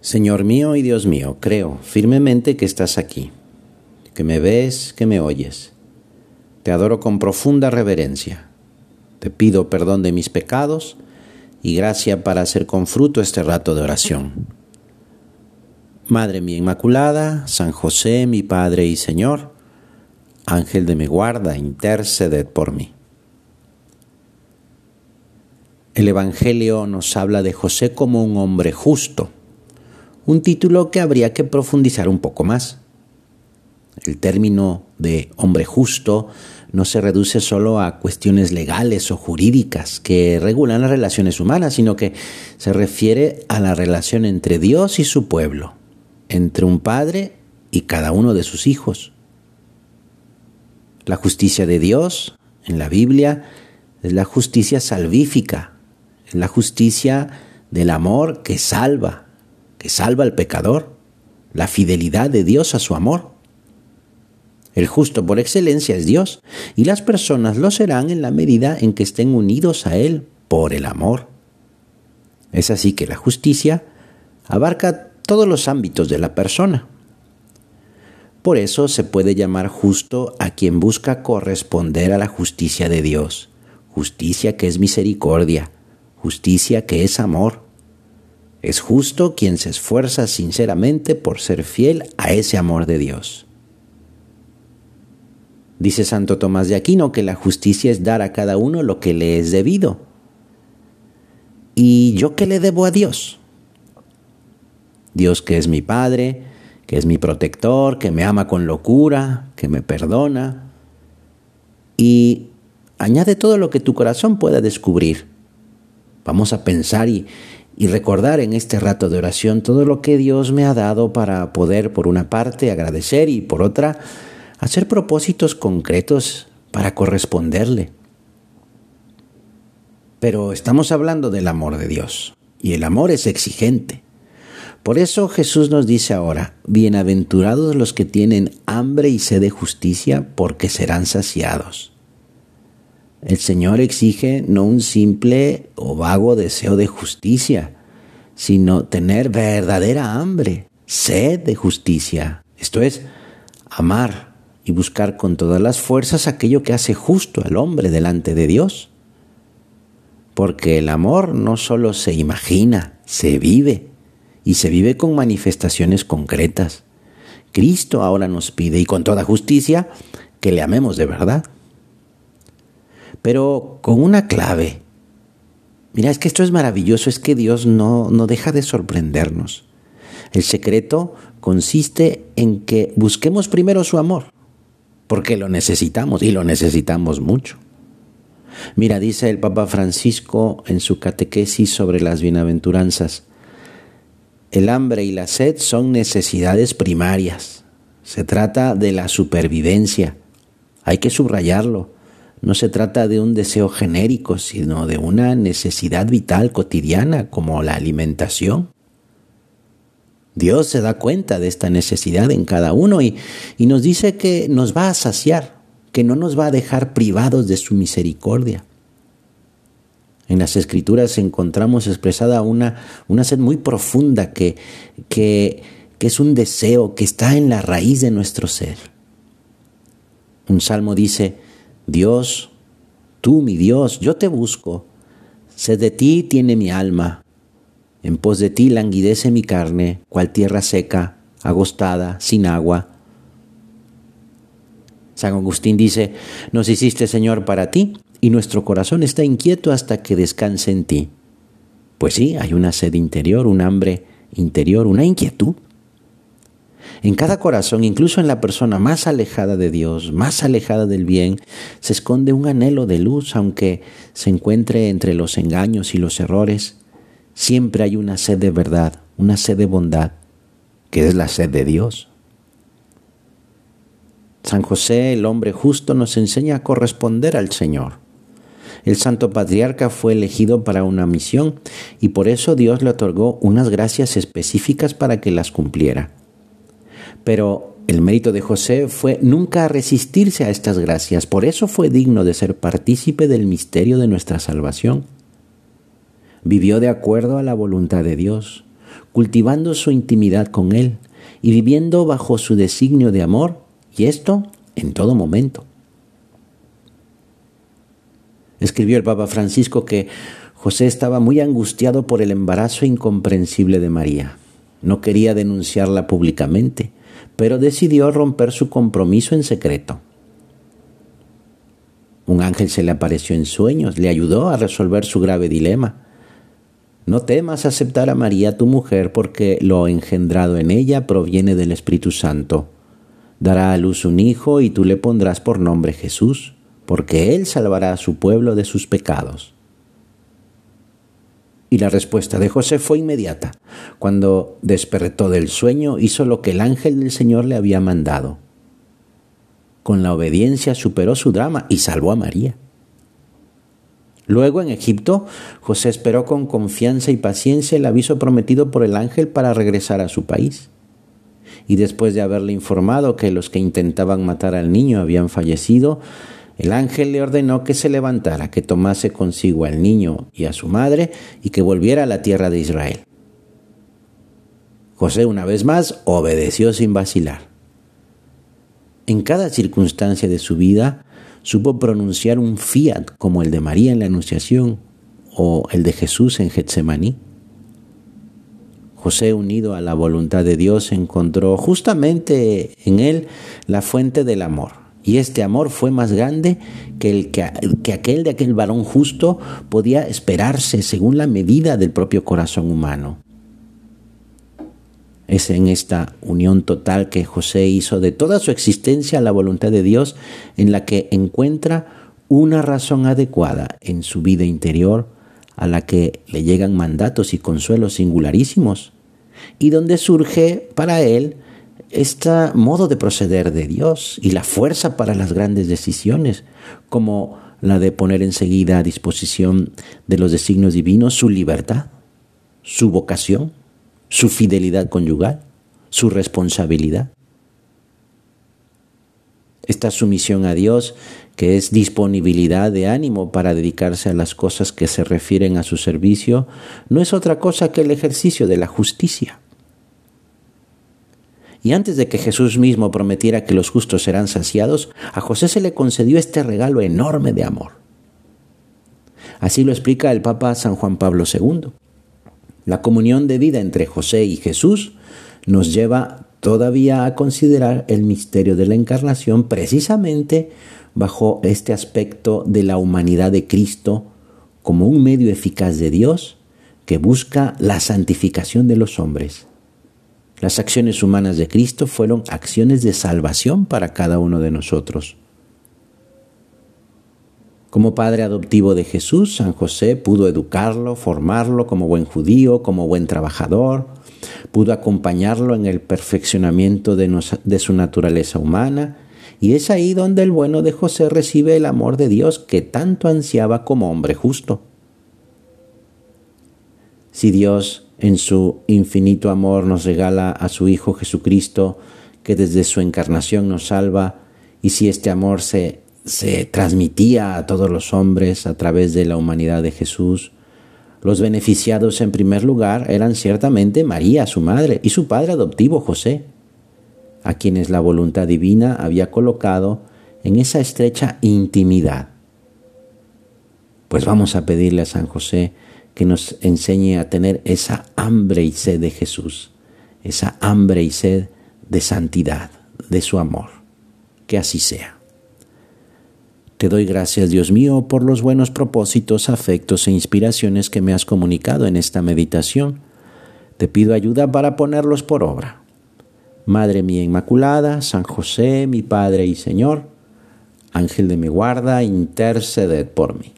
Señor mío y Dios mío, creo firmemente que estás aquí, que me ves, que me oyes. Te adoro con profunda reverencia. Te pido perdón de mis pecados y gracia para hacer con fruto este rato de oración. Madre mía Inmaculada, San José, mi Padre y Señor, Ángel de mi guarda, interceded por mí. El Evangelio nos habla de José como un hombre justo un título que habría que profundizar un poco más. El término de hombre justo no se reduce solo a cuestiones legales o jurídicas que regulan las relaciones humanas, sino que se refiere a la relación entre Dios y su pueblo, entre un padre y cada uno de sus hijos. La justicia de Dios en la Biblia es la justicia salvífica, es la justicia del amor que salva, que salva al pecador, la fidelidad de Dios a su amor. El justo por excelencia es Dios, y las personas lo serán en la medida en que estén unidos a Él por el amor. Es así que la justicia abarca todos los ámbitos de la persona. Por eso se puede llamar justo a quien busca corresponder a la justicia de Dios, justicia que es misericordia, justicia que es amor, es justo quien se esfuerza sinceramente por ser fiel a ese amor de Dios. Dice Santo Tomás de Aquino que la justicia es dar a cada uno lo que le es debido. ¿Y yo qué le debo a Dios? Dios que es mi Padre, que es mi protector, que me ama con locura, que me perdona. Y añade todo lo que tu corazón pueda descubrir. Vamos a pensar y, y recordar en este rato de oración todo lo que Dios me ha dado para poder, por una parte, agradecer y por otra, hacer propósitos concretos para corresponderle. Pero estamos hablando del amor de Dios y el amor es exigente. Por eso Jesús nos dice ahora, bienaventurados los que tienen hambre y sed de justicia, porque serán saciados. El Señor exige no un simple o vago deseo de justicia, sino tener verdadera hambre, sed de justicia. Esto es, amar y buscar con todas las fuerzas aquello que hace justo al hombre delante de Dios. Porque el amor no solo se imagina, se vive, y se vive con manifestaciones concretas. Cristo ahora nos pide, y con toda justicia, que le amemos de verdad pero con una clave. Mira, es que esto es maravilloso, es que Dios no, no deja de sorprendernos. El secreto consiste en que busquemos primero su amor, porque lo necesitamos y lo necesitamos mucho. Mira, dice el Papa Francisco en su catequesis sobre las bienaventuranzas, el hambre y la sed son necesidades primarias. Se trata de la supervivencia. Hay que subrayarlo. No se trata de un deseo genérico, sino de una necesidad vital cotidiana como la alimentación. Dios se da cuenta de esta necesidad en cada uno y, nos dice que nos va a saciar, que no nos va a dejar privados de su misericordia. En las escrituras encontramos expresada una, una sed muy profunda que, que, que es un deseo que está en la raíz de nuestro ser. Un salmo dice, Dios, tú mi Dios, yo te busco. Sed de ti tiene mi alma. En pos de ti languidece mi carne, cual tierra seca, agostada, sin agua. San Agustín dice, nos hiciste Señor para ti, y nuestro corazón está inquieto hasta que descanse en ti. Pues sí, hay una sed interior, un hambre interior, una inquietud. En cada corazón, incluso en la persona más alejada de Dios, más alejada del bien, se esconde un anhelo de luz, aunque se encuentre entre los engaños y los errores. Siempre hay una sed de verdad, una sed de bondad, que es la sed de Dios. San José, el hombre justo, nos enseña a corresponder al Señor. El santo patriarca fue elegido para una misión y por eso Dios le otorgó unas gracias específicas para que las cumpliera. Pero el mérito de José fue nunca resistirse a estas gracias, por eso fue digno de ser partícipe del misterio de nuestra salvación. Vivió de acuerdo a la voluntad de Dios, cultivando su intimidad con Él y viviendo bajo su designio de amor, y esto en todo momento. Escribió el Papa Francisco que José estaba muy angustiado por el embarazo incomprensible de María. No quería denunciarla públicamente, pero decidió romper su compromiso en secreto. Un ángel se le apareció en sueños, le ayudó a resolver su grave dilema. No temas aceptar a María tu mujer, porque lo engendrado en ella proviene del Espíritu Santo. Dará a luz un hijo y tú le pondrás por nombre Jesús, porque él salvará a su pueblo de sus pecados. Y la respuesta de José fue inmediata. Cuando despertó del sueño, hizo lo que el ángel del Señor le había mandado. Con la obediencia superó su drama y salvó a María. Luego en Egipto, José esperó con confianza y paciencia el aviso prometido por el ángel para regresar a su país. Y después de haberle informado que los que intentaban matar al niño habían fallecido, el ángel le ordenó que se levantara, que tomase consigo al niño y a su madre y que volviera a la tierra de Israel. José una vez más obedeció sin vacilar. En cada circunstancia de su vida supo pronunciar un fiat como el de María en la Anunciación o el de Jesús en Getsemaní. José, unido a la voluntad de Dios, encontró justamente en él la fuente del amor y este amor fue más grande que, el que, que, aquel de aquel varón justo podía esperarse según la medida del propio corazón humano. Es en esta unión total que José hizo de toda su existencia la voluntad de Dios en la que encuentra una razón adecuada en su vida interior a la que le llegan mandatos y consuelos singularísimos y donde surge para él este modo de proceder de Dios y la fuerza para las grandes decisiones, como la de poner enseguida a disposición de los designios divinos su libertad, su vocación, su fidelidad conyugal, su responsabilidad. Esta sumisión a Dios, que es disponibilidad de ánimo para dedicarse a las cosas que se refieren a su servicio, no es otra cosa que el ejercicio de la justicia y antes de que Jesús mismo prometiera que los justos serán saciados, a José se le concedió este regalo enorme de amor. Así lo explica el Papa San Juan Pablo II. La comunión de vida entre José y Jesús nos lleva todavía a considerar el misterio de la encarnación precisamente bajo este aspecto de la humanidad de Cristo como un medio eficaz de Dios que busca la santificación de los hombres. Las acciones humanas de Cristo fueron acciones de salvación para cada uno de nosotros. Como padre adoptivo de Jesús, San José pudo educarlo, formarlo como buen judío, como buen trabajador, pudo acompañarlo en el perfeccionamiento de, su naturaleza humana, y es ahí donde el bueno de José recibe el amor de Dios que tanto ansiaba como hombre justo. Si Dios en su infinito amor nos regala a su Hijo Jesucristo, que desde su encarnación nos salva, y si este amor se, se transmitía a todos los hombres a través de la humanidad de Jesús, los beneficiados en primer lugar eran ciertamente María, su madre, y su padre adoptivo José, a quienes la voluntad divina había colocado en esa estrecha intimidad. Pues vamos a pedirle a San José que nos enseñe a tener esa hambre y sed de Jesús, esa hambre y sed de santidad, de su amor. Que así sea. Te doy gracias, Dios mío, por los buenos propósitos, afectos e inspiraciones que me has comunicado en esta meditación. Te pido ayuda para ponerlos por obra. Madre mía Inmaculada, San José, mi Padre y Señor, Ángel de mi guarda, interceded por mí.